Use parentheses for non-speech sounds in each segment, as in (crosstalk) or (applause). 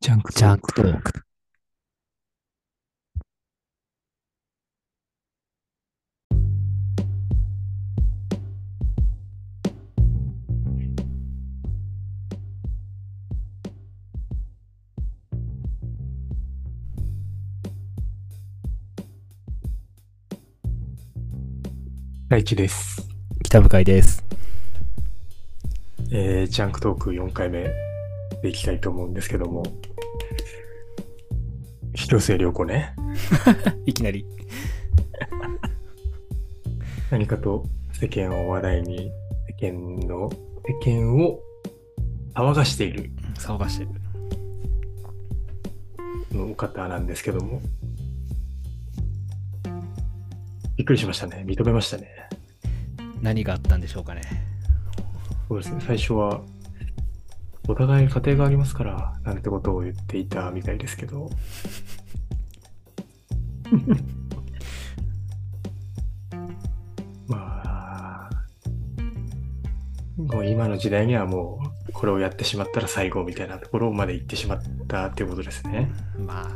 ジャンクジャンクトーク。大地です。北向井です。えー、ジャンクトーク4回目でいきたいと思うんですけども、広末涼子ね、(laughs) いきなり。(laughs) 何かと世間を話題に、世間の、世間を騒がしている騒がしてる。お方なんですけども、びっくりしましたね。認めましたね。何があったんでしょうかね。そうですね。最初は、お互い家庭がありますから、なんてことを言っていたみたいですけど。(laughs) まあ、もう今の時代にはもう、これをやってしまったら最後みたいなところまで行ってしまったっていうことですね。まあ、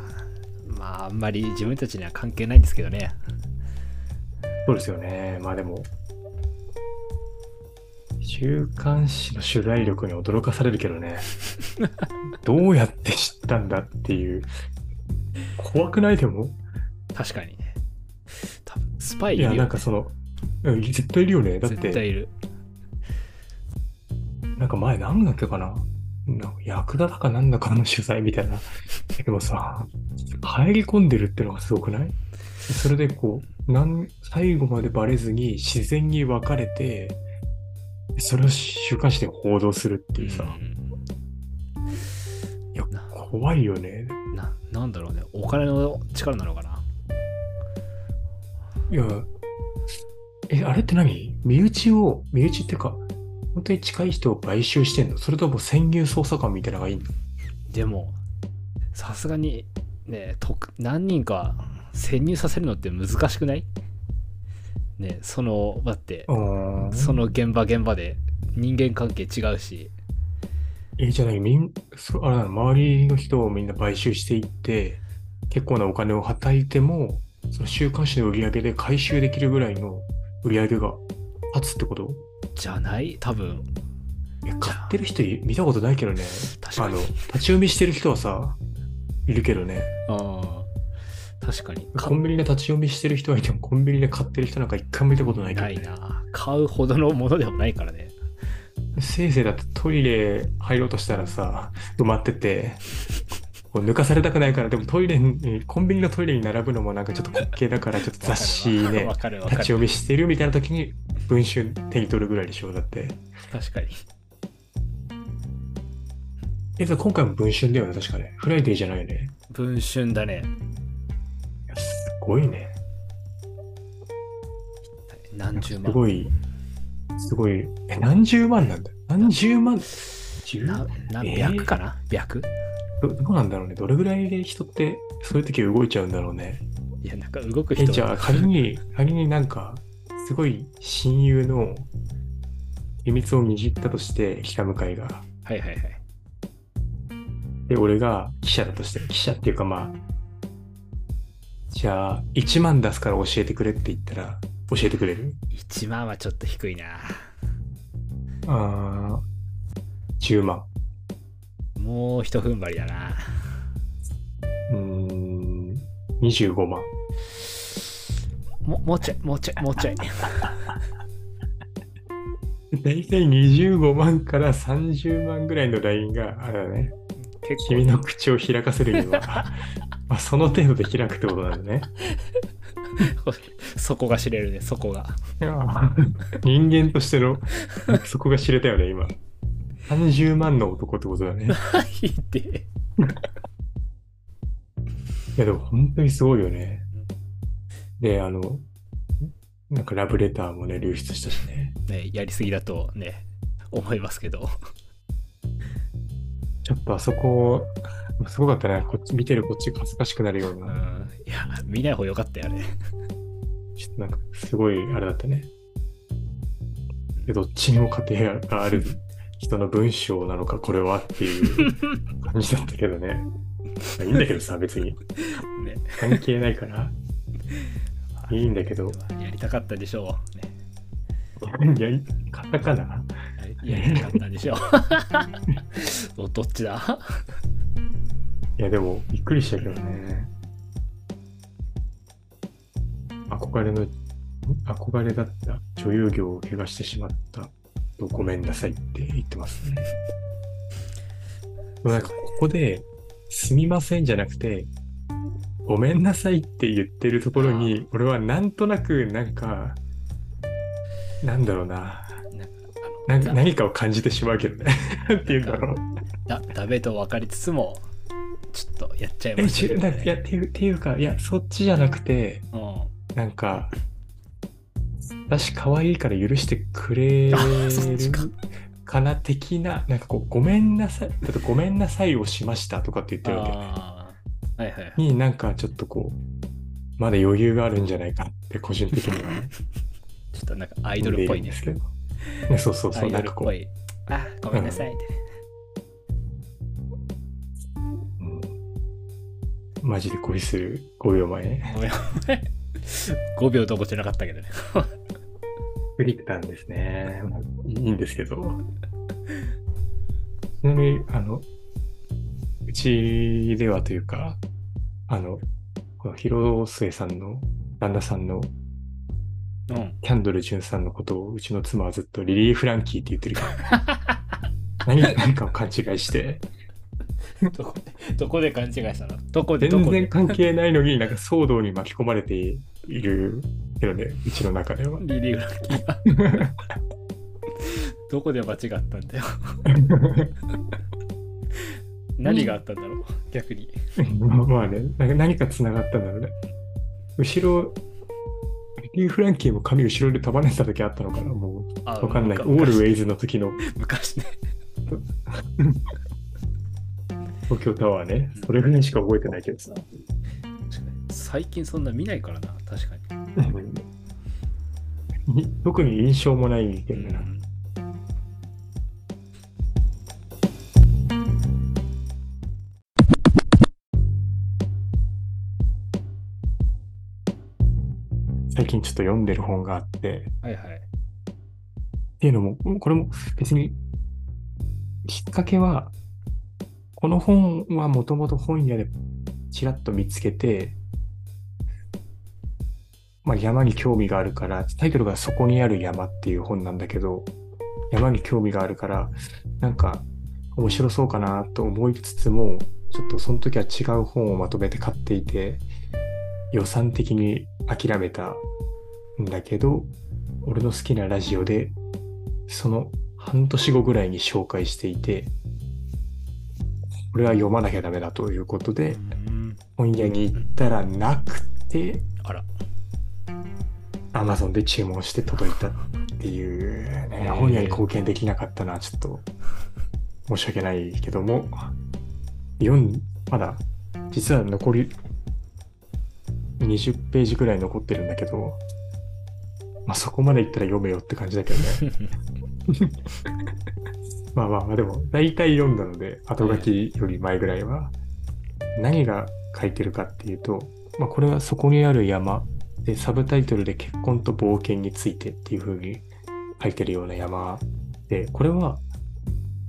まあ、あんまり自分たちには関係ないんですけどね。そうですよね。まあでも、週刊誌の取材力に驚かされるけどね。(laughs) どうやって知ったんだっていう。怖くないでも？確かにね。多分スパイいや、いるよ、ね。なんかその、うん絶対いるよね。だっ絶対て、いる。なんか前何だっけかな？なんか役立だかなんだかの取材みたいな。でもさ、入り込んでるってのがすごくない？それでこう、なん最後までバレずに自然に分かれて、それを週刊誌で報道するっていうさ、いや、怖いよね。うんな、なんだろうね。お金の力なのかな。いや、え、あれって何？身内を、身内ってか、本当に近い人を買収してんの？それとも潜入捜査官みたいなのがいいの？でも、さすがに、ね、と何人か潜入させるのって難しくない？ね、その、だって、その現場現場で人間関係違うし、え、じゃない、みん、そあ周りの人をみんな買収していって、結構なお金をはたいても、その週刊誌の売り上げで回収できるぐらいの売り上げが立つってこと？じゃない？多分。え、買ってる人い見たことないけどね。確かにあの、立ち読みしてる人はさ、いるけどね。ああ。確かに。かコンビニで立ち読みしてる人はいても、コンビニで買ってる人なんか一回も見たことないけど、ないね。な。買うほどのものでもないからね。せいぜいだってトイレ入ろうとしたらさ、埋まってて、こう抜かされたくないから、でもトイレに、コンビニのトイレに並ぶのもなんかちょっと滑稽だから、ちょっと雑誌ね。(laughs) 立ち読みしてるみたいな時に、文春手に取るぐらいでしょ、だって。確かに。え、今回も文春だよね、確かね。フライデーじゃないよね。文春だね。ごいね。す何十万。ごい、すごい。え、何十万なんだ？何十万？十？ななえー？百かな？百？どどうなんだろうね。どれぐらいで人って、そういう時動いちゃうんだろうね。いや、なんか動くえ、人じゃあ仮に、仮になんか、すごい親友の秘密を握ったとして、北向井が。はいはいはい。で、俺が記者だとして、記者っていうかまあ、じゃあ、1万出すから教えてくれって言ったら、教えてくれる？1万はちょっと低いな。あー、10万。もう一踏ん張りだな。うーん、25万。ももうちょい、もうちょい、もうちょい。だいたい25万から30万ぐらいのラインが、あれだね。結君の口を開かせるには、まあ、その程度で開くってことなんだね。構、(laughs) そこが知れるね、そこが。いや人間としての、そこが知れたよね、今。30万の男ってことだね。はいって。いや、でも本当にすごいよね。で、あの、なんかラブレターもね、流出したしね。ね、やりすぎだとね、思いますけど。ちょっとあそこ、すごかったね。こっち、見てるこっちが恥ずかしくなるような。うん。いや、見ない方がよかったよね。ちょっとなんか、すごい、あれだったね。でどっちにも家庭がある人の文章なのか、これはっていう (laughs) 感じだったけどね。まあいいんだけどさ、別に。ね。関係ないから。いいんだけど。やりたかったでしょう。ね。(laughs) やり方かな？やりたかったでしょう。(laughs) どっちだ？いや、でも、びっくりしたけどね。憧れの、憧れだった女優業を怪我してしまったとごめんなさいって言ってますね。なんか、ここで、すみませんじゃなくて、ごめんなさいって言ってるところに、俺はなんとなく、なんか、なんだろうな。な何かを感じてしまうけどね。なんて言うんだろう。だダメと分かりつつも、ちょっとやっちゃいえ、ました違う、なんかいや、っていう、っていうか、いや、そっちじゃなくて、うん。なんか、私可愛いから許してくれるかな的な、なんかこう、ごめんなさい、だってごめんなさいをしましたとかって言ってるわああ。はいはい。に、なんかちょっとこう、まだ余裕があるんじゃないかって、個人的にはね。(laughs) ちょっとなんかアイドルっぽいねんですけど。ね、そうそうそう、なんかこう。あ、ごめんなさいってね。うんマジで恋する5秒前。ごめん5秒どころじゃなかったけどね。フリクタンですね。まあいいんですけど。ちなみに、あの、うちではというか、あの、この広末さんの旦那さんのうん。キャンドル・ジュンさんのことをうちの妻はずっとリリー・フランキーって言ってるから、何何かを勘違いして、(laughs) どこで、(laughs) どこで勘違いしたの？どこで、どこで？全然関係ないのになんか騒動に巻き込まれているけどね、うちの中では。リリー・フランキーがどこで間違ったんだよ？(laughs) 何があったんだろう？逆に。まあまあね、なんか何か繋がったんだろうね。後ろ、リリー・フランキーも髪後ろで束ねてた時あったのかなもう、あわかんない。オールウェイズの時の昔ね。(laughs) 東京タワーね。それぐらいしか覚えてないけどさ。最近そんな見ないからな、確かに (laughs) 特に印象もないけに。どね。最近ちょっと読んでる本があって、はいはい。っていうのも、これも別に、きっかけは、この本はもともと本屋でちらっと見つけて、まあ、山に興味があるから、タイトルがそこにある山っていう本なんだけど、山に興味があるから、なんか面白そうかなと思いつつも、ちょっとその時は違う本をまとめて買っていて、予算的に諦めたんだけど、俺の好きなラジオでその半年後ぐらいに紹介していて、これは読まなきゃダメだということで、うん本屋に行ったらなくて、あら。Amazon で注文して届いたっていうね、本屋に貢献できなかったのはちょっと申し訳ないけども、読ん、まだ実は残り20ページぐらい残ってるんだけど、まあそこまでいったら読めよって感じだけどね。(laughs) まあまあまあでも大体読んだので後書きより前ぐらいは何が書いてるかっていうと、まあ、これはそこにある山。でサブタイトルで結婚と冒険についてっていう風に書いてるような山。でこれは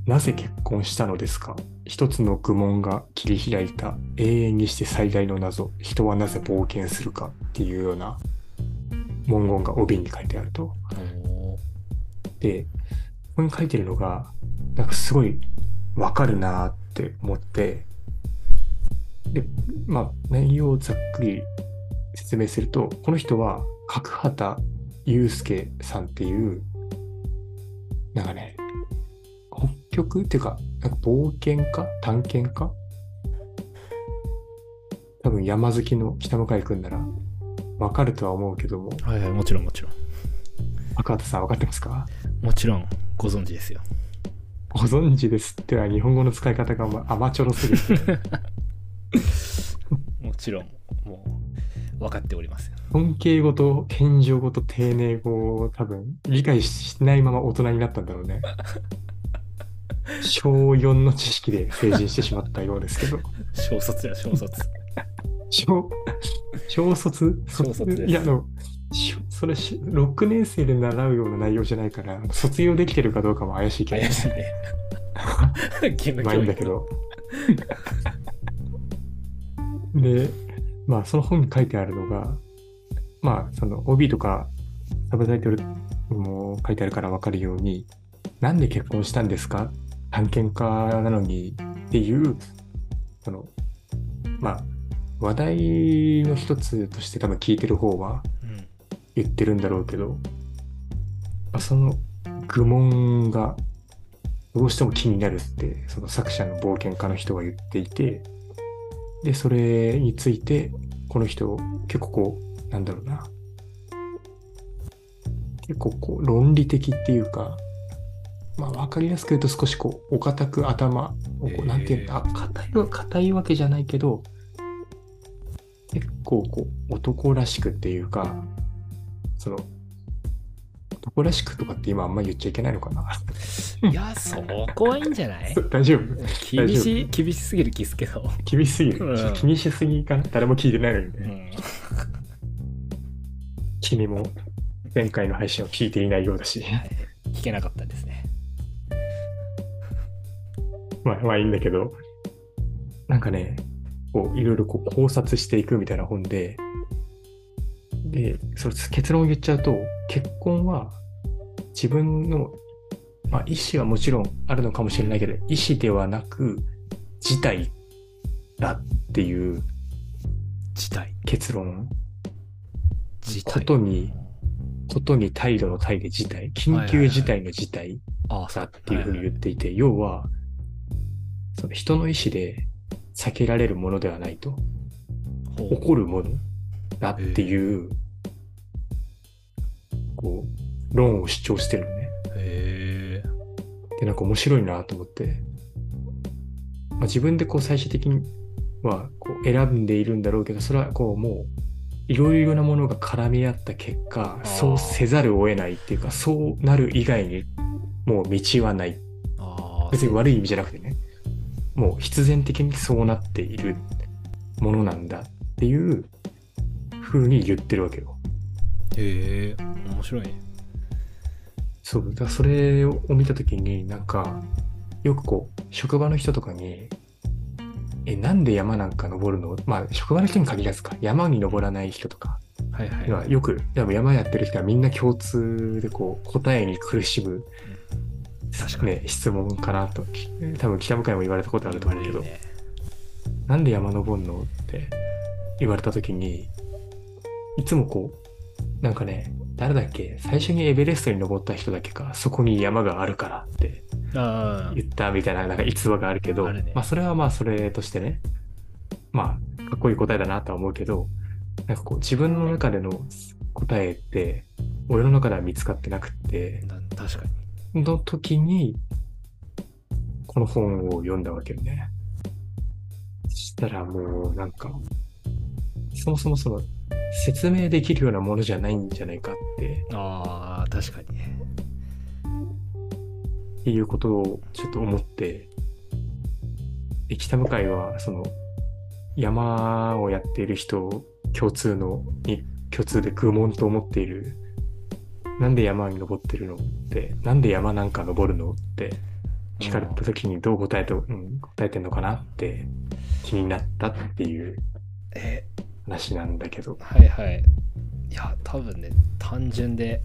なぜ結婚したのですか？一つの愚問が切り開いた永遠にして最大の謎。人はなぜ冒険するかっていうような文言が帯に書いてあると。で、ここに書いてるのが、なんかすごいわかるなーって思って、で、まあ、内容をざっくり説明すると、この人は角畑祐介さんっていう、なんかね、北極っていうか、なんか冒険家？探検家？多分山好きの北向井くんならわかるとは思うけども、はいはい、もちろんもちろん。赤畑さんわかってますか？もちろんご存知ですよ。ご存知ですっては日本語の使い方がまあ甘ちょろすぎて、(laughs) もちろん、もう分かっておりますよ。尊敬語と謙譲語と丁寧語を多分理解しないまま大人になったんだろうね。小4の知識で成人してしまったようですけど、小卒や、小卒。小、小卒小卒ですいや、あの、しそれし、6年生で習うような内容じゃないから、卒業できてるかどうかも怪しいけど、怪しいね。義務まあいいんだけど。で、まあその本に書いてあるのが、まあその OB とかサブタイトルも書いてあるからわかるように、なんで結婚したんですか？探検家なのにっていう、その、まあ話題の一つとして多分聞いてる方はうん。言ってるんだろうけど、まあ、その愚問がどうしても気になるって、その作者の冒険家の人が言っていて、で、それについて、この人、結構こう、なんだろうな。結構こう、論理的っていうか、まあ、わかりやすく言うと少しこう、お堅く頭をこう、なんていうんだ、あ硬いわ、硬いわけじゃないけど、結構こう、男らしくっていうか、その、男らしくとかって今あんま言っちゃいけないのかな？いや、そこはいいんじゃない？(laughs) 大丈夫厳しい、厳しすぎる気すけど。厳しすぎる。うんちょっと気にしすぎかな？誰も聞いてないのにうね。ん。君も前回の配信を聞いていないようだし。はい聞けなかったですね。まあまあいいんだけど、なんかね、こういろいろこう考察していくみたいな本で、で、それ結論を言っちゃうと、結婚は自分の、まあ意思はもちろんあるのかもしれないけど、意思ではなく、事態だっていう事態。結論。事態。ことに、ことに態度の態で事態、緊急事態の事態あだっていうふうに言っていて、要は、その人の意思で避けられるものではないと、起こるものだっていう、こう、論を主張してるのね。へえ。で、なんか面白いなと思って、まあ、自分でこう最終的にはこう選んでいるんだろうけど、それはこうもう、いろいろなものが絡み合った結果、ーそうせざるを得ないっていうか、そうなる以外にもう道はない。別に悪い意味じゃなくてね、もう必然的にそうなっているものなんだっていう風に言ってるわけよ。へえ。面白いね。そう、だそれを見たときになんか、よくこう、職場の人とかに、え、なんで山なんか登るの？まあ、職場の人に限らずか、山に登らない人とか、はいはい。よく、でも山やってる人はみんな共通でこう、答えに苦しむ、確かにね、質問かなと、き多分北向井も言われたことあると思うけど、ね。なんで山登んの？って言われたときに、いつもこう、なんかね、誰だっけ？最初にエベレストに登った人だけか、そこに山があるからって。言ったみたいな、なんか逸話があるけど、あるねまあそれはまあそれとしてね、まあかっこいい答えだなとは思うけど、なんかこう自分の中での答えって、俺の中では見つかってなくって、な確かの時に、この本を読んだわけよね。そしたらもうなんか、そもそもその説明できるようなものじゃないんじゃないかって。あ、確かにね。っていうことをちょっと思って、で北向井はその山をやっている人共通のに共通で愚問と思っているなんで山に登ってるのってなんで山なんか登るのって聞かれた時にどう答えて、うん、答えてんのかなって気になったっていうえ、話なんだけどはいはい。いや、多分ね、単純で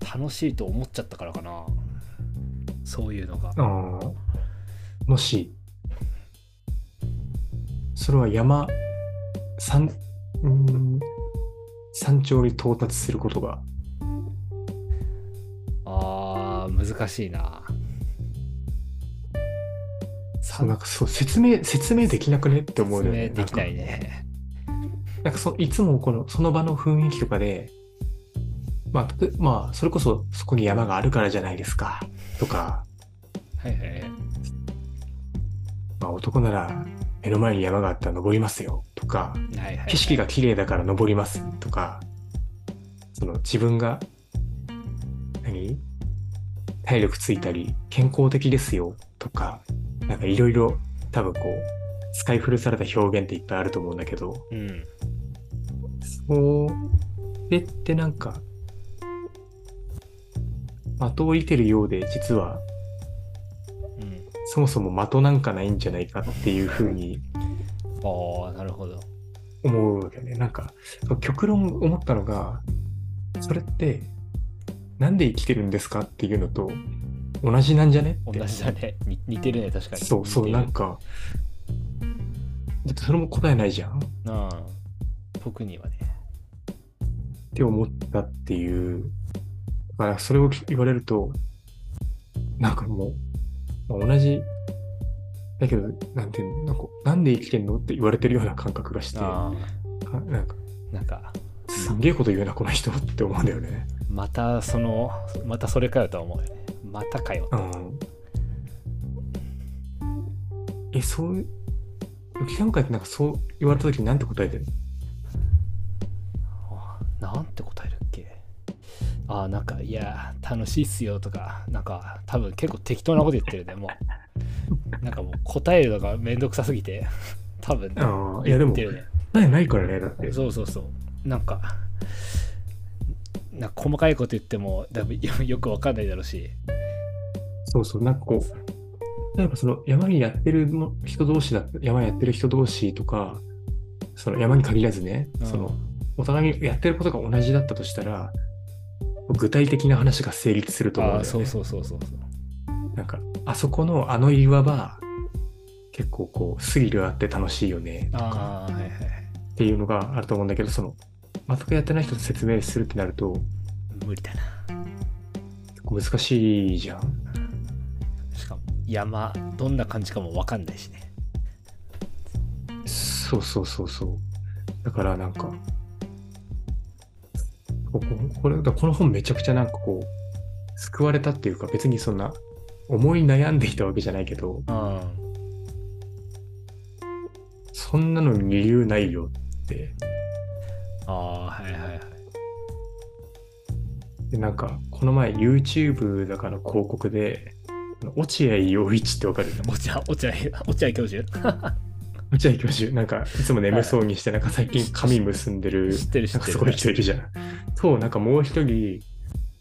楽しいと思っちゃったからかな。そういうのが。もしそれは山山うん山頂に到達することがああ、難しいな。そうなんかそう説明説明できなくねって思う説よね明できないね。なんかそいつもこのその場の雰囲気とかでまあまあそれこそそこに山があるからじゃないですかとか、はいはい。まあ、男なら目の前に山があったら登りますよとかはいはい。景色が綺麗だから登りますとか、その自分が、何？体力ついたり、健康的ですよとか、なんかいろいろ多分こう、使い古された表現っていっぱいあると思うんだけど、うん。それってなんか、的を射てるようで、実はうん。そもそも的なんかないんじゃないかっていうふうにああ、なるほど。思うわけね。なんか、極論思ったのが、それって、なんで生きてるんですかっていうのと同じなんじゃね同じだね。に似てるね、確かに。そうそう、なんか、だってそれも答えないじゃんっああ僕にはね。て思ったっていう。だからそれを言われると、なんかもう、まあ同じ、だけど、なんていうの、なんか、なんで生きてんのって言われてるような感覚がして、なんか、あ、なんか、すんげえこと言うな、この人って思うんだよね。またその、またそれかよとは思うよね。またかよ。うん。え、そういう、浮世会ってなんかそう言われた時になんて答えてるなんて答えるっけ？ああ、なんか、いや、楽しいっすよとか、なんか、多分結構適当なこと言ってるね、もう。(laughs) なんかもう答えるのがめんどくさすぎて、多分、ね、ああ、いやでも言って、るね。ないないからね、だって。そうそうそう。なんか、なんか細かいこと言っても多分よよくわかんないだろうし。そうそう、なんかこう、例えばその山にやってるも人同士だ山やってる人同士とか、その山に限らずね、そのお互いにやってることが同じだったとしたら、具体的な話が成立すると思うんだよね。そうそうそうそう。なんか、あそこのあの岩場、結構こう、スリルあって楽しいよね、とか。っていうのがあると思うんだけど、その、全くやってない人と説明するってなると、無理だな。結構難しいじゃん。しかも山、どんな感じかもわかんないしね。そうそうそうそう。だからなんか、こここれこの本めちゃくちゃなんかこう、救われたっていうか、別にそんな思い悩んでいたわけじゃないけど、うん。そんなのに理由ないよって。ああ、はいはいはい。で、なんか、この前 YouTube だから広告で、落合陽一ってわかる？お茶、お茶、お茶教授？落合教授、なんか、いつも眠そうにして、なんか最近髪結んでる、知ってる知ってる。すごい人いるじゃん。そう、なんかもう一人、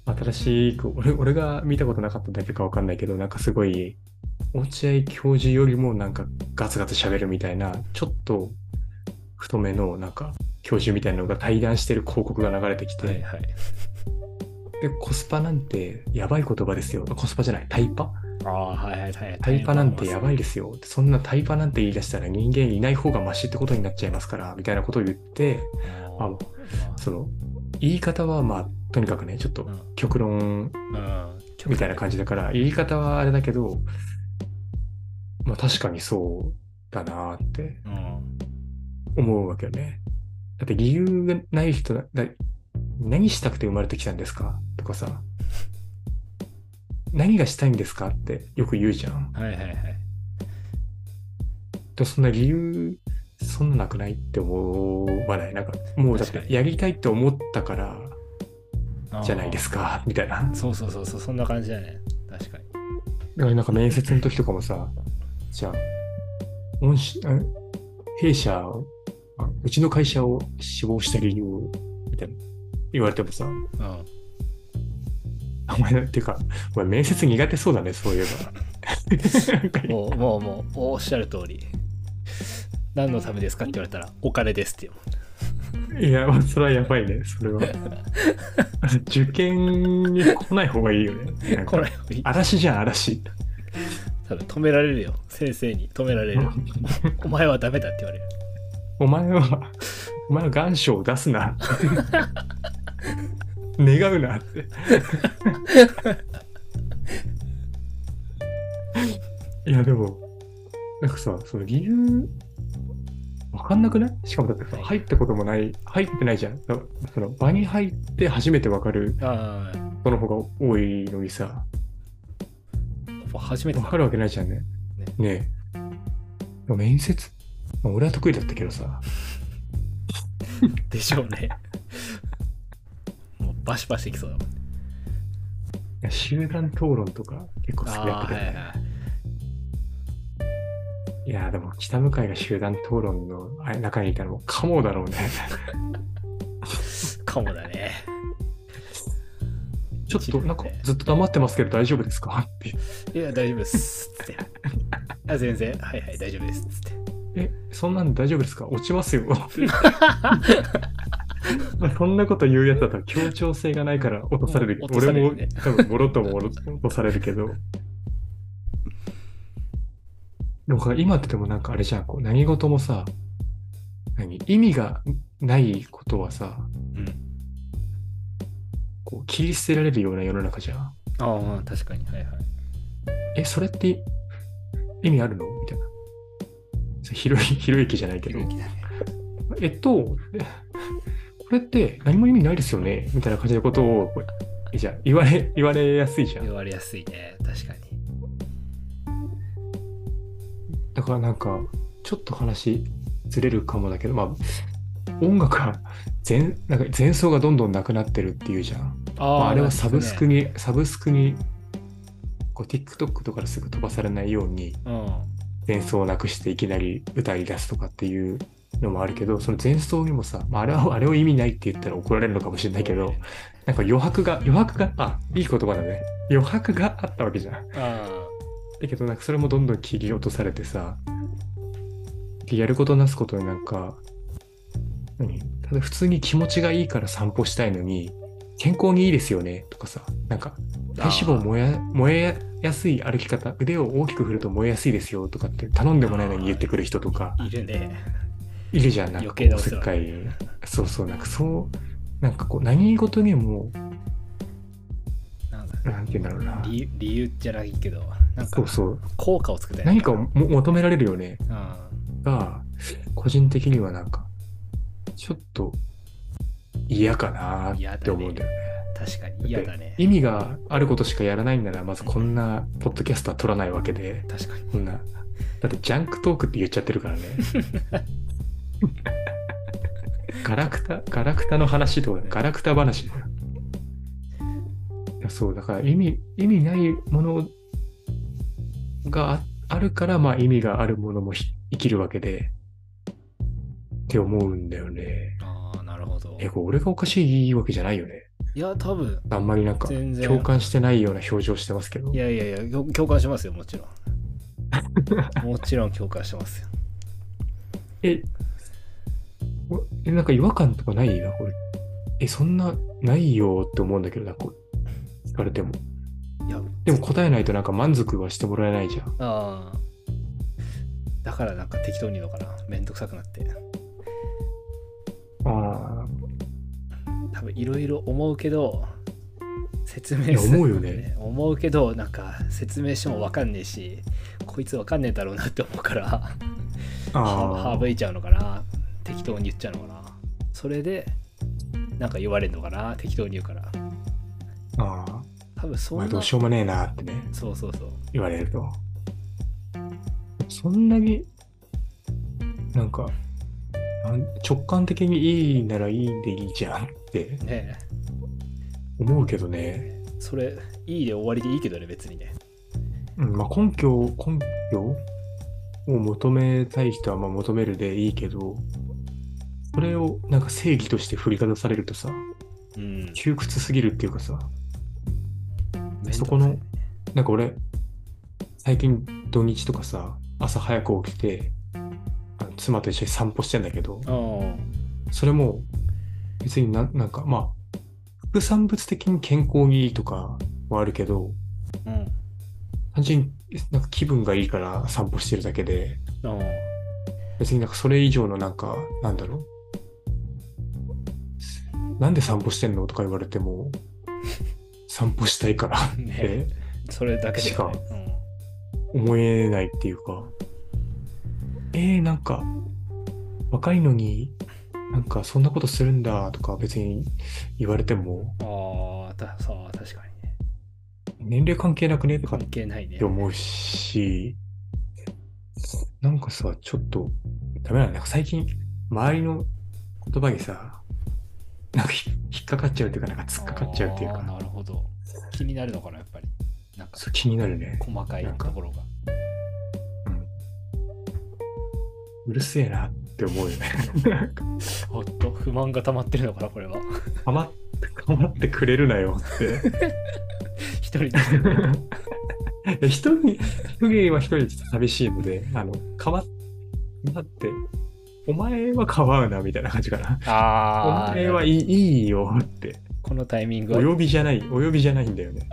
新しく、俺俺が見たことなかっただけかわかんないけど、なんかすごい、落合教授よりもなんかガツガツ喋るみたいな、ちょっと太めのなんか教授みたいなのが対談してる広告が流れてきて、はいはい。で、コスパなんてやばい言葉ですよ。コスパじゃない、タイパ？ああ、はいはいはい。タイパなんてやばいですよ。そんなタイパなんて言い出したら人間いない方がマシってことになっちゃいますから、みたいなことを言って、あその、言い方はまあ、とにかくね、ちょっとうん極論うん。みたいな感じだから、言い方はあれだけど、まあ確かにそうだなってうん。思うわけよね。だって理由がない人だ、だ何したくて生まれてきたんですか？とかさ、(laughs) 何がしたいんですか？ってよく言うじゃん。はいはいはい。でそんな理由、そんななくないって思わない？なんか、もうだってやりたいって思ったからじゃないですか、みたいな。そうそうそうそう、そんな感じだね。確かに。だからなんか面接の時とかもさ、じゃあ、御弊社うちの会社を志望した理由を、みたいな言われてもさ、うん。お前、っていうか、お前面接苦手そうだね、そういえば。(laughs) もう、もう、もう、おっしゃる通り。何のためですか？って言われたら、お金ですっていう。いや、まあそれはやばいね、それは。(laughs) 受験に来ない方がいいよね。なんかこれ、嵐じゃん、嵐。多分止められるよ。先生に止められる。(laughs) お前はダメだって言われる。お前は、お前は願書を出すな。願うなって。いや、でも、なんかさ、その理由、わかんなくない？しかもだってさ、入ったこともない、入ってないじゃん。だその場に入って初めてわかるあ人の方が多いのにさ、あ、初めてわかるわけないじゃんね。ねえ。面接、まあ、俺は得意だったけどさ、(laughs) でしょうね。もうバシバシいきそうだもん。や集団討論とか結構好きだったけどね。はいやーでも北向井が集団討論のあ中にいたらもうカモだろうね。かもだね。ちょっとなんかずっと黙ってますけど大丈夫ですかって。いや、大丈夫です。つって。あ全然、はいはい、大丈夫です。つって。え、そんなん大丈夫ですか落ちますよ。(laughs) まあそんなこと言うやつだったら協調性がないから落とされる。うん俺も多分もろとも落とされるけど。でも今ってでもなんかあれじゃん、こう何事もさ、何？意味がないことはさ、うん。こう切り捨てられるような世の中じゃん。ああ、確かに。はいはい。え、それって意味あるの？みたいな。ひろゆひろゆきじゃないけど。ね。えっと、えこれって何も意味ないですよね？みたいな感じのことを、じゃあ言われ、言われやすいじゃん。言われやすいね。確かに。だからなんか、ちょっと話ずれるかもだけど、まあ、音楽は前なんか前奏がどんどんなくなってるっていうじゃん。あまあ、あれはサブスクに。に、サブスクに、こう TikTok とかですぐ飛ばされないようにうん。前奏をなくしていきなり歌い出すとかっていうのもあるけど、その前奏にもさ、まあ、あれは、あれを意味ないって言ったら怒られるのかもしれないけど、なんか余白が、余白が、あ、いい言葉だね。余白があったわけじゃん。だけどなんかそれもどんどん切り落とされてさ、でやることなすことになんか、何？ただ普通に気持ちがいいから散歩したいのに、健康にいいですよね？とかさ、なんか体脂肪燃え燃えやすい歩き方、腕を大きく振ると燃えやすいですよ？とかって頼んでもないのに言ってくる人とか。いるね。いるじゃん、なんかおせっかい。そうそう、なんかそう、なんかこう何事にも、なんて言うんだろうな。理由理由じゃないけど、なんかそうそう。効果を作ったり何かをも求められるよね。うん。が、個人的にはなんか、ちょっと嫌かなって思うんだよね。確かに嫌だね。意味があることしかやらないんなら、まずこんなポッドキャストは撮らないわけで、確かに。こんな、だってジャンクトークって言っちゃってるからね。(laughs) ガラクタ、ガラクタの話とか、ガラクタ話だよ。そう、だから意味、意味ないものがああるから、まあ意味があるものもひ生きるわけで、って思うんだよね。ああ、なるほど。え、これ俺がおかしいわけじゃないよね。いや、多分あんまりなんか共感してないような表情してますけどい。やいやいや、共共感しますよ、もちろん。(laughs) もちろん共感してますよ。え、おえなんか違和感とかない？な、これ。え、そんなないよって思うんだけどな、こう聞かれても。いや、でも答えないとなんか満足はしてもらえないじゃん。ああ。だからなんか適当に言うのかな。めんどくさくなって。あ多分いろいろ思うけど、説明する思うよね思うけど、なんか説明してもわかんねえし、こいつわかんねえだろうなって思うから、あ。ああ。省いちゃうのかな。適当に言っちゃうのかな。それで、なんか言われるのかな。適当に言うから。分そんなお前どう。しようもねえなってね、そうそうそう。言われると。そんなに、なんか、直感的にいいならいいでいいじゃんってねえ。思うけどね。それ、いいで終わりでいいけどね、別にね。うん、まあ根拠、根拠を求めたい人はまあ求めるでいいけど、それをなんか正義として振りかざされるとさ、うん。窮屈すぎるっていうかさ、そこの、なんか俺、最近土日とかさ、朝早く起きて、あの妻と一緒に散歩してんだけど、うん。それも別にななんかまあ、副産物的に健康にいいとかはあるけど、うん。単純になんか気分がいいから散歩してるだけで、うん。別になんかそれ以上のなんか、なんだろう。なんで散歩してんのとか言われても、散歩したいからっねてそれだけで、しかね。思えないっていうか、えー、なんか、若いのに、なんかそんなことするんだとか別に言われても、うん。ああ、だそう、確かにね。年齢関係なくねとかっ関係ないねて。思うし、なんかさ、ちょっと、ダメ。なんか最近、周りの言葉にさ、なんかひ引っかかっちゃうっていうか、なんか突っかかっちゃうっていうか、なるほど。気になるのかな、やっぱり。なんかそう気になるね。細かいところが。うるせえなって思うよね。なんかほっと不満が溜まってるのかな、これは。かまって、かまってくれるなよって。(laughs) 一人で。(laughs) 一人、一人は一人ちょっと寂しいので、あの、かま、だって、お前はかわうなみたいな感じかな。おああ、前はいいいいよって。このタイミングおは。呼びじゃない、お呼びじゃないんだよね。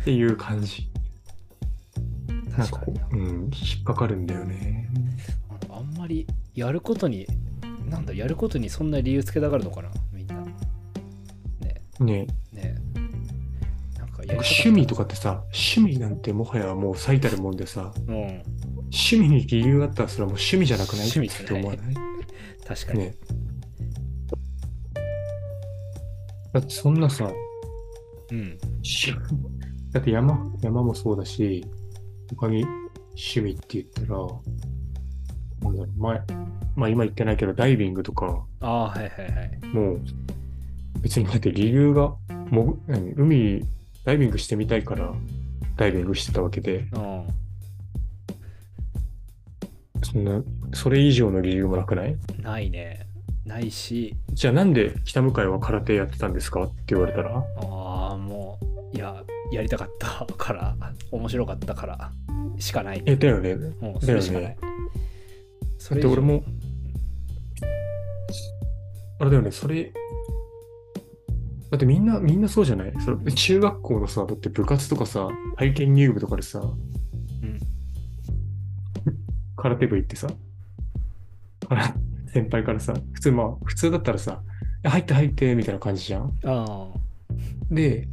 っていう感じ。なんかう、うん、引っかかるんだよね。あんまりやることに、なんだ、やることにそんな理由つけたがるのかな、みんな。ねねねなんか趣味とかってさ、趣味なんてもはやもう最たるもんでさ、うん、趣味に理由があったらそれはもう趣味じゃなくない？趣味って思わない？確かに。ねだってそんなさ、うん。し (laughs) だって山、山もそうだし、他に趣味って言ったら、なんだろう、前、まあ今言ってないけど、ダイビングとか、ああ、はいはいはい。もう、別にだって理由が、も海、ダイビングしてみたいから、ダイビングしてたわけで、うん。そんな、それ以上の理由もなくない？ないね。ないし、じゃあなんで北向井は空手やってたんですか？って言われたら、ああ、もう、いや、やりたかった (laughs) から、面白かったから、しかない。え、だよね。もうそれしかない。だって俺も、あれだよね、それ、だってみんな、みんなそうじゃない？それ中学校のさ、だって部活とかさ、体験入部とかでさ、うん空手部行ってさ、先輩からさ、普通まあ、普通だったらさ、え入って入って、みたいな感じじゃん。あで、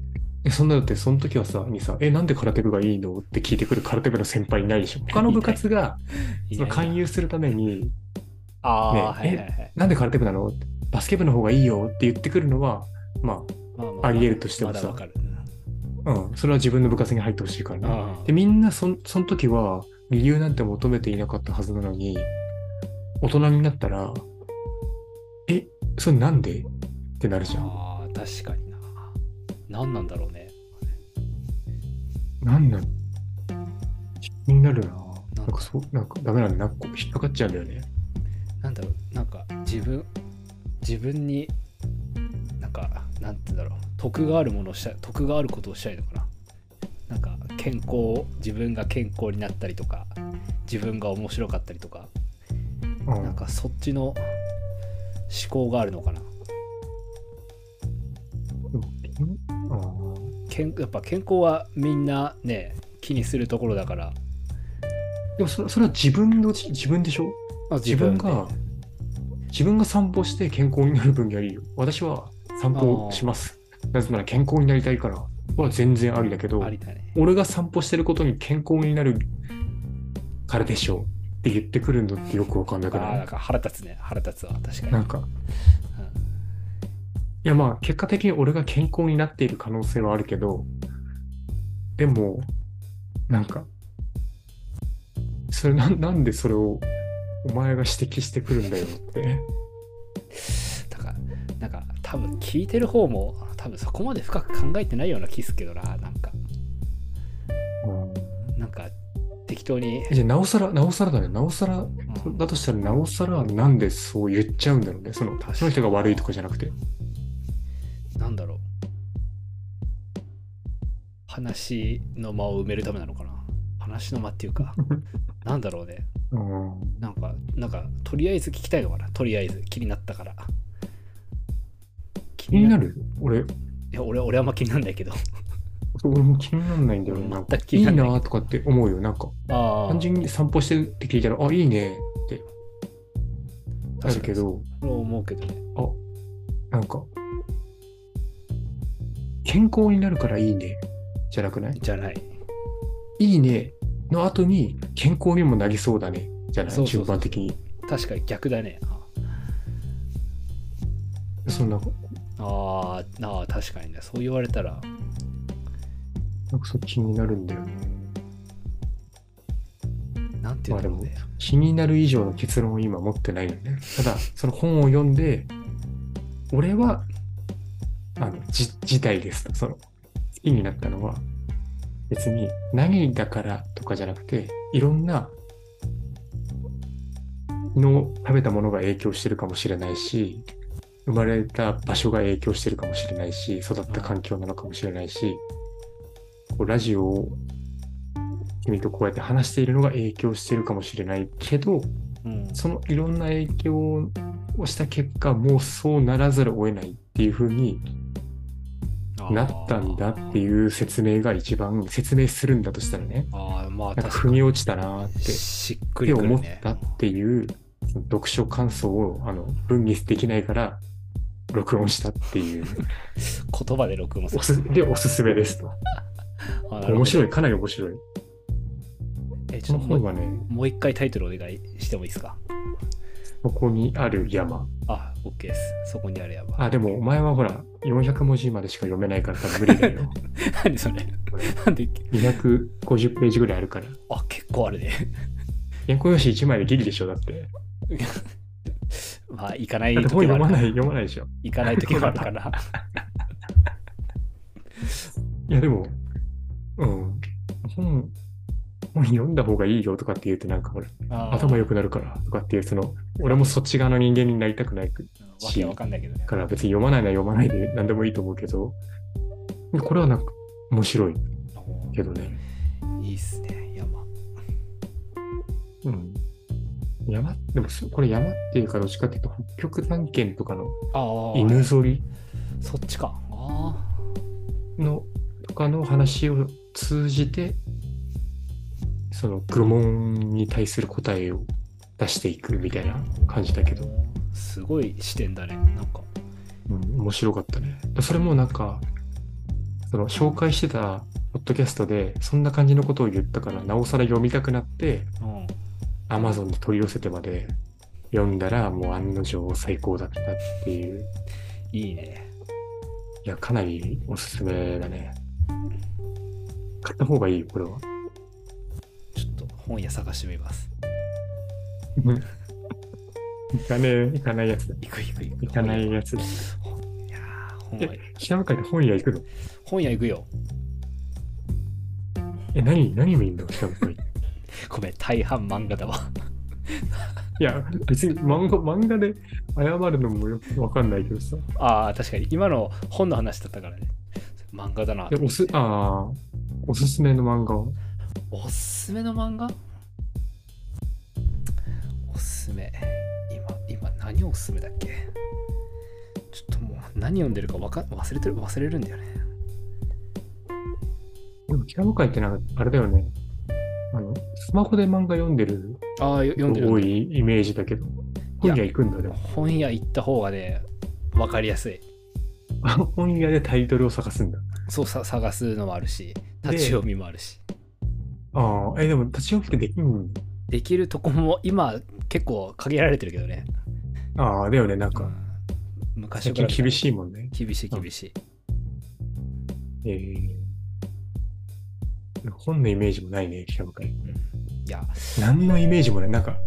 えそんなだって、その時はさ、にさ、え、なんで空手部がいいの？って聞いてくる空手部の先輩いないでしょ。他の部活が、(laughs) その勧誘するために、ああ、ねはいはいはい。なんで空手部なの？バスケ部の方がいいよって言ってくるのは、ままあまあ、あり得るとしてもさま。うん、それは自分の部活に入ってほしいからね。で、みんなそんその時は理由なんて求めていなかったはずなのに、大人になったら、え、それなんで？ってなるじゃん。あー、確かにな。何なんだろうね。なんなん？気になるな。ななんんかそう、なんかダメなんだ。なんか引っかかっちゃうんだよね。なんだろう、なんか自分、自分に、なんか、なんて言うんだろう、得があるものをしたい、得があることをしたいのかな。なんか、健康、自分が健康になったりとか、自分が面白かったりとか、うん。なんかそっちの思考があるのかな？でもうんやっぱ健康はみんなね、気にするところだから、ーでもそれそれは自分の自分でしょ？まあ自分が、自分が散歩して健康になる分にはいいよ。私は散歩します。なぜなら健康になりたいからは全然ありだけどあ、りだね。俺が散歩してることに健康になるからでしょうって言ってくるのってよくわかんなくなないんか腹立つね。腹立つわ確かに、なんか、いやまあ結果的に俺が健康になっている可能性はあるけど、でも、なんか、それななんでそれをお前が指摘してくるんだよって。(laughs) だからなんか多分聞いてる方も多分そこまで深く考えてないような気すけどななんか。うん。なんか適当に、じゃあなおさら、なおさらだね。なおさら、うん。だとしたらなおさらなんでそう言っちゃうんだろうね。そのその人が悪いとかじゃなくて。なんだろう。話の間を埋めるためなのかな。話の間っていうか。(laughs) なんだろうね。うん。なんかなんかとりあえず聞きたいのかな。とりあえず気になったから気気になる？俺、いや俺俺あんま気になんないけど。俺も気にならないんだよね。なんか全く気いいになんない。なとかって思うよ。なんか、ああ単純に散歩してるって聞いたら、あ、いいねって。あるけど、それは思うけどね。あ、なんか、健康になるからいいね。じゃなくない？じゃない。いいねの後に健康にもなりそうだね。じゃない？そうそうそう順番的に。確かに逆だね。そんな、あーあー確かにねそう言われたらなんかそう気になるんだよね。なんていうんだろうね、気になる以上の結論を今持ってないよね。ただ、(laughs) その本を読んで、俺はあの、じ、自体ですと。その、好きになったのは、別に何だからとかじゃなくて、いろんなの食べたものが影響してるかもしれないし、生まれた場所が影響してるかもしれないし、育った環境なのかもしれないし、こうラジオを君とこうやって話しているのが影響してるかもしれないけど、うん。そのいろんな影響をした結果、もうそうならざるを得ないっていう風になったんだってう。いう説明が一番説明するんだとしたらね、ああ、まあなんか確かに。腑に落ちたなってしっくってりくるね。思ったっていう読書感想をあの分離できないから録音したっていう (laughs) 言葉で録音する。でおすすめですと。(laughs) 面白い、かなり面白い。え、ちこょっともうの本はね、もう一回タイトルお願いしてもいいですか？ここにある山。あ、OK です。そこにあるやば。あ、でもお前はほら、400文字までしか読めないから多分無理だよ。(laughs) 何それ？なんで、250ページぐらいあるから。あ、結構あるね。原稿用紙1枚でギリでしょ、だって。まあ、行かない時読まない、読まないでしょ。行かない時もあるから。(laughs) いや、でも、うん。本、本読んだ方がいいよとかって言うとなんかほら、頭良くなるからとかっていう、その、俺もそっち側の人間になりたくないかわけわかんないけどね。ら別に読まないのは読まないで何でもいいと思うけど、これはなんか面白いけどね。いいっすね、山。うん。山、でもそこれ山っていうかどっちかっていうと北極探検とかのああ、犬ぞり？そっちか。あのとかの話を通じて、その愚問に対する答えを出していくみたいな感じだけど、あ、すごい視点だね。なんか。うん、面白かったね。それもなんか、その紹介してたポッドキャストでそんな感じのことを言ったから、なおさら読みたくなって、うん。Amazon で取り寄せてまで読んだら、もう案の定最高だったっていう。いいね。いや、かなりおすすめだね。買った方がいいよ、これは。ちょっと本屋探してみます。行かねえ、行かないやつだ。行く行く行く。行かないやつだ。いやー本屋え、北向かいで本屋行くの？本屋行くよ。え、何、何見んの？北向かい。ごめん、大半漫画だわ。(laughs) いや、別に漫画、漫画で謝るのもよくわかんないけどさ。ああ、確かに。今の本の話だったからね。漫画だなえ、。おす、ああ、おすすめの漫画は？おすすめの漫画？おすすめ。今、今何おすすめだっけ？ちょっともう何読んでるかわか忘れてる、忘れるんだよね。でも北向かいってなんか、あれだよね。あの、スマホで漫画読んでるあ読んでる。多いイメージだけど、本屋行くんだでも。本屋行った方がね、わかりやすい。(laughs) 本屋でタイトルを探すんだ。そうさ探すのもあるし、立ち読みもあるし。ああ、え、でも立ち読みってできんできるとこも今結構限られてるけどね。ああ、だよね、なんか、うん昔最近厳しいもんね。厳しい厳しい。えー本のイメージもないね、北向かい。や、何のイメージもない。なんか、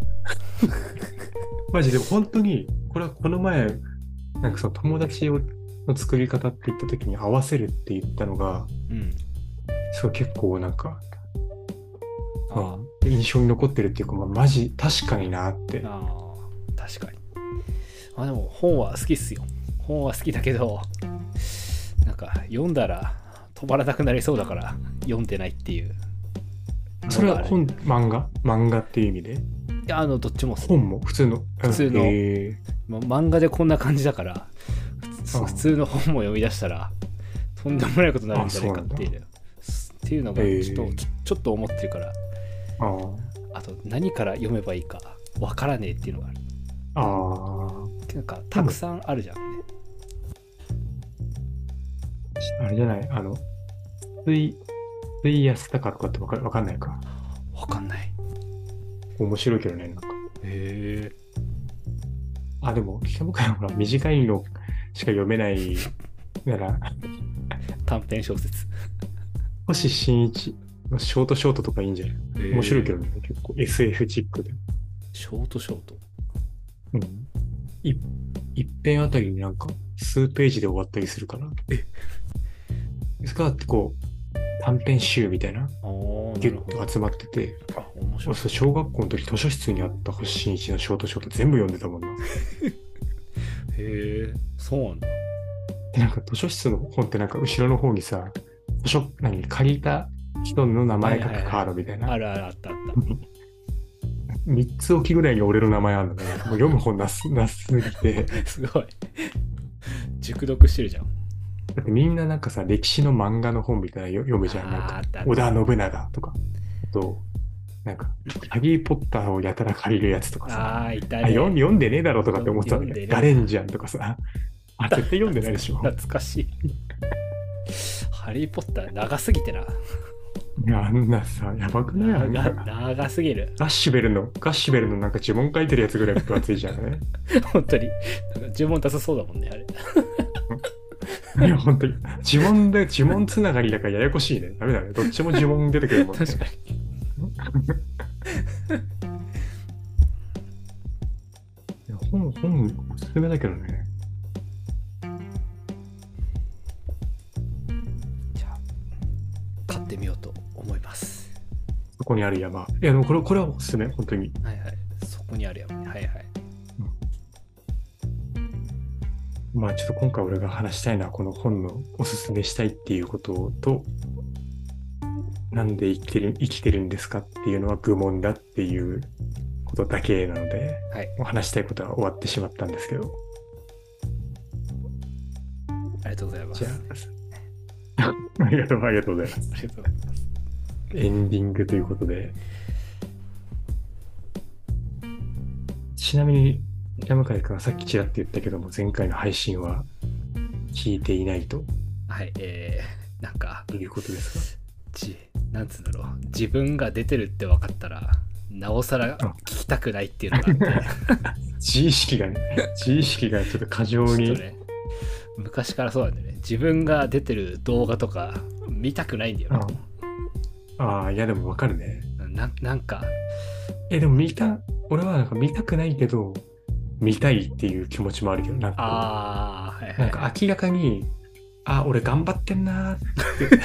(laughs) マジで本当に、これはこの前、なんかその友達をの作り方って言った時に合わせるって言ったのが、うん。すごい結構なんか、あうん印象に残ってるっていうか、まあ、マジ確かになって。あー確かに。あでも本は好きっすよ。本は好きだけど、なんか読んだら止まらなくなりそうだから読んでないっていう。それは本、漫画？漫画っていう意味で？いや、あの、どっちも本も？普通の？普通の。へま漫画でこんな感じだから、普通の本も読み出したら、とんでもないことになるんじゃないかっていう。っていうのがちょっと、ちちょっと思ってるから、ーあ。あと何から読めばいいかわからねえっていうのがある。あ。あ。なんかたくさんあるじゃんね。あ。あれじゃないあの、水、水安高とかってわかわかんないか。わかんない。面白いけどね、なんか。へえ。あ、でも、北向かいはほら、短いのしか読めないなら、短編小説。星新一のショートショートとかいいんじゃない？面白いけどね、結構 SF チックで。ショートショート。うん。い一編あたりになんか数ページで終わったりするから。えそれからってこう、短編集みたいな、ギュッと集まってて、あ、面白い。小学校の時図書室にあった星新一のショートショート全部読んでたもんな。(laughs) へえ、そうなんだ。でなんか図書室の本ってなんか後ろの方にさ、図書、何、借りた人の名前書くカードみたいな。あるあるあったあった。3つ置きぐらいに俺の名前あるのね。もう読む本なすなすぎて。(laughs) すごい。熟読してるじゃん。だってみんななんかさ、歴史の漫画の本みたいなのよ読むじゃん。なんか織田信長とか。あと、なんか、ハリー・ポッターをやたら借りるやつとかさ。ああ、いたあね。読ん読んでねえだろうとかって思ってたんだけど、ねガレンジャンとかさ。あ、絶対読んでないでしょ。(laughs) 懐かしい。ハリー・ポッター長すぎてな。いや、あんなさ、やばくない？長長すぎる。ガッシュベルの、ガッシュベルのなんか呪文書いてるやつぐらい分厚いじゃんね。(laughs) 本当に。なんか呪文出さそうだもんね、あれ。(laughs) いや、本当に。呪文で、呪文つながりだからややこしいね。ダメだね。どっちも呪文出てくるもんね。(laughs) 確かに。いや本、本、おすすめだけどね。じゃあ、買ってみようと思います。そこにある山。いや、でもこれ、これはおすすめ、本当に。はいはい。そこにあるよね。はいはい。まあ、ちょっと今回俺が話したいのは、この本のおすすめしたいっていうことと、なんで生きてる、生きてるんですかっていうのは愚問だっていうことだけなので、はい。話したいことは終わってしまったんですけど、ありがとうございます。じゃあ、ありがとう、ありがとうございます。ありがとうございます。エンディングということで。ちなみに、山海君はさっきちらっと言ったけども、前回の配信は聞いていないとはい。えー、なんか、いうことですじ、なんつうんだろう。自分が出てるって分かったら、なおさら聞きたくないっていうのがあって。か (laughs) 自意識がね、自意識がちょっと過剰に。ね、昔からそうなんだよね。自分が出てる動画とか見たくないんだよな。ああ、いやでもわかるね。ななんか、え、でも見た、俺はなんか見たくないけど、見たいっていう気持ちもあるけど、なんかはいはい。なんか明らかに、あ、俺頑張ってんなーって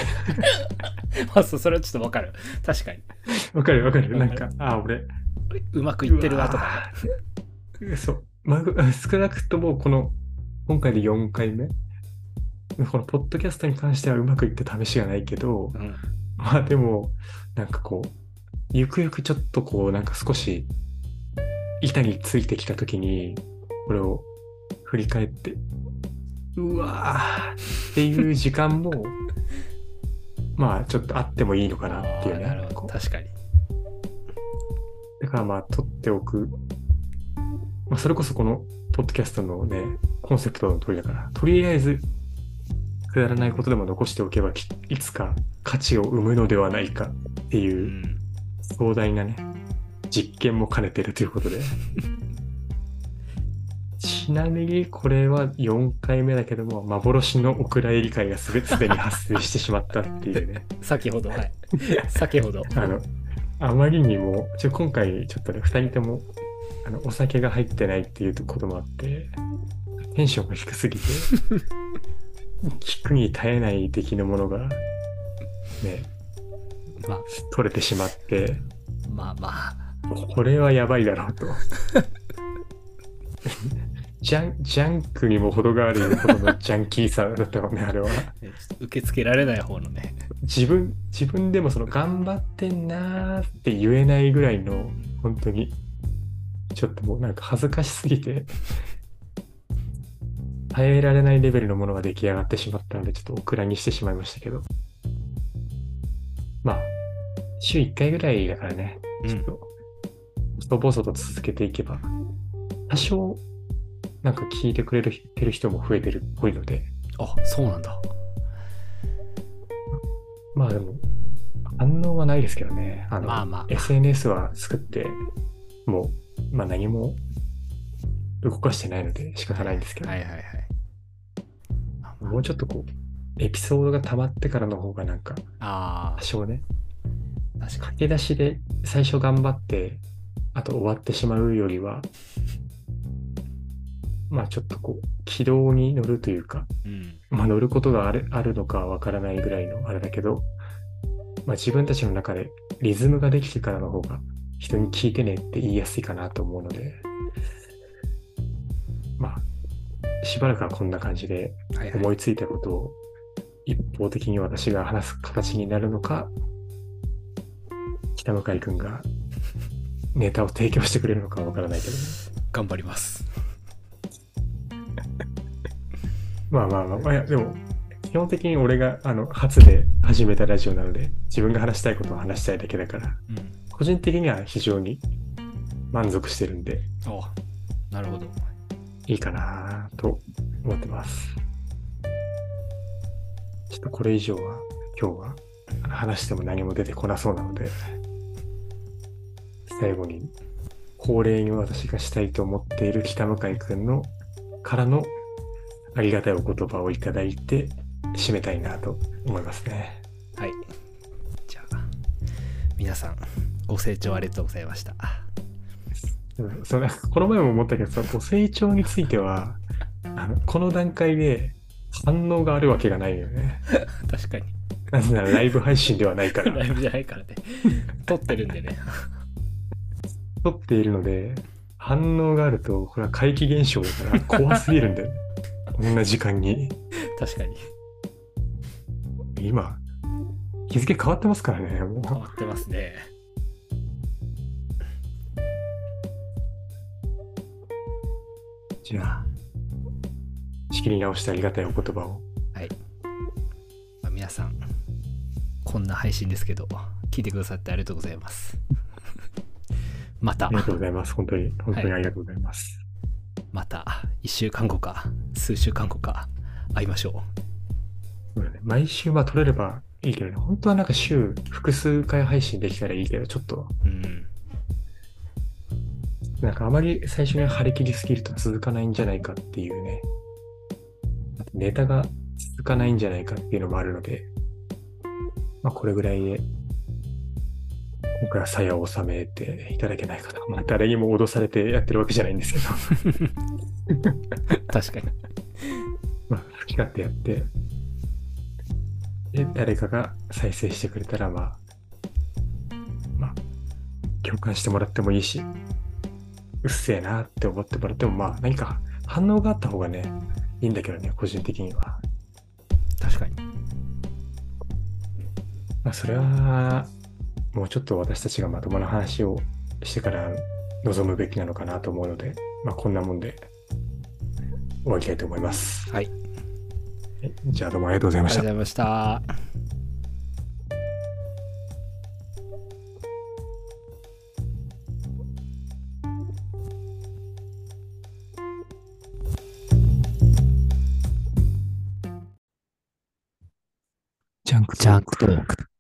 (laughs) まあ、そうそれはちょっと分かる。確かに。わかるわかる。わかるなんか、あ、俺、うまくいってるなとかね。そう。まあ、少なくともこの、今回で4回目。このポッドキャストに関してはうまくいって試しがないけど、うん。まあでも、なんかこう、ゆくゆくちょっとこう、なんか少し、板についてきたときに、これを振り返って、うわーっていう時間も、(laughs) まあちょっとあってもいいのかなっていうあーなるほど確かに。だからまあ取っておく。まあそれこそこのポッドキャストのね、コンセプトの通りだから、とりあえずくだらないことでも残しておけばきいつか価値を生むのではないかってう。いうん壮大なね、実験も兼ねてるということで。(laughs) ちなみにこれは4回目だけども、幻のお蔵入り会がすべすでに発生してしまったっていうね。(laughs) 先ほど、はい。先ほど。あの、あまりにも、ちょ今回ちょっとね、2人ともあのお酒が入ってないっていうこともあって、テンションが低すぎて、(laughs) 聞くに耐えない出来のものが、ね、まあ、取れてしまって、まあまあ。これはやばいだろうと。(laughs) ジャンジャンクにも程があるほどのジャンキーさだったもんね、あれは。受け付けられない方のね。自分、自分でもその頑張ってんなーって言えないぐらいの、本当に、ちょっともうなんか恥ずかしすぎて、耐えられないレベルのものが出来上がってしまったので、ちょっとオクラにしてしまいましたけど。まあ、週1回ぐらいだからね、ちょっと、細々と続けていけば、多少、なんか聞いてくれるてる人も増えてるっぽいので、あ、そうなんだ。まあでも、反応はないですけどね。あの、まあまあ。SNS は作って、もう、まあ何も動かしてないので仕方ないんですけど、はいはいはい。もうちょっとこう、エピソードが溜まってからの方がなんか、あ多少ね、あ、確か駆け出しで最初頑張って、あと終わってしまうよりは、まあちょっとこう、軌道に乗るというか、うん。まあ乗ることがあるあるのかわからないぐらいのあれだけど、まあ自分たちの中でリズムができてからの方が人に聞いてねって言いやすいかなと思うので、まあ、しばらくはこんな感じで。思いついたことを一方的に私が話す形になるのか、北向井くんがネタを提供してくれるのかわからないけどね。頑張ります。(laughs) まあまあまあ、まあ、いやでも、基本的に俺があの初で始めたラジオなので、自分が話したいことを話したいだけだから、うん。個人的には非常に満足してるんで、おなるほど。いいかなと思ってます。ちょっとこれ以上は、今日は話しても何も出てこなそうなので、最後に、恒例に私がしたいと思っている北向井くんのからのありがたいお言葉をいただいて締めたいなと思いますね。はい。じゃあ、皆さん、ご清聴ありがとうございました。うんそのこの前も思ったけどさ、ご成長については、あのこの段階で反応があるわけがないよね。(laughs) 確かに。なぜならライブ配信ではないから。(laughs) ライブじゃないからね。撮ってるんでね。撮っているので、反応があると、これは怪奇現象だから怖すぎるんだよね。こんな時間に。確かに。今、日付変わってますからね。も変わってますね。うじゃあ、仕切り直してありがたいお言葉を。はい。まあ、皆さん、こんな配信ですけど、聞いてくださってありがとうございます。また。あり、がとうございます。本当に、本当にありがとうございます。また、1週間後か、数週間後か、会いましょそうだね。毎週は撮れればいいけどね、本当はなんか週複数回配信できたらいいけど、ちょっと、う。うん。なんかあまり最初に張り切りすぎると続かないんじゃないかっていうね、ネタが続かないんじゃないかっていうのもあるので、まあこれぐらいで、今回は鞘を収めていただけないかと。まあ誰にも脅されてやってるわけじゃないんですけど、(laughs) 確かに。まあ好き勝手やって、で、誰かが再生してくれたら、まあ、まあ、共感してもらってもいいし、うっせえなって思ってもらっても、まあ、何か反応があった方がね、いいんだけどね、個人的には。確かに。まあ、それは、もうちょっと私たちがまともな話をしてから臨むべきなのかなと思うので、まあ、こんなもんで終わりたいと思います。はい。はいじゃあ、どうもありがとうございあましたりがとうございました。ジャンクジャンクトーク。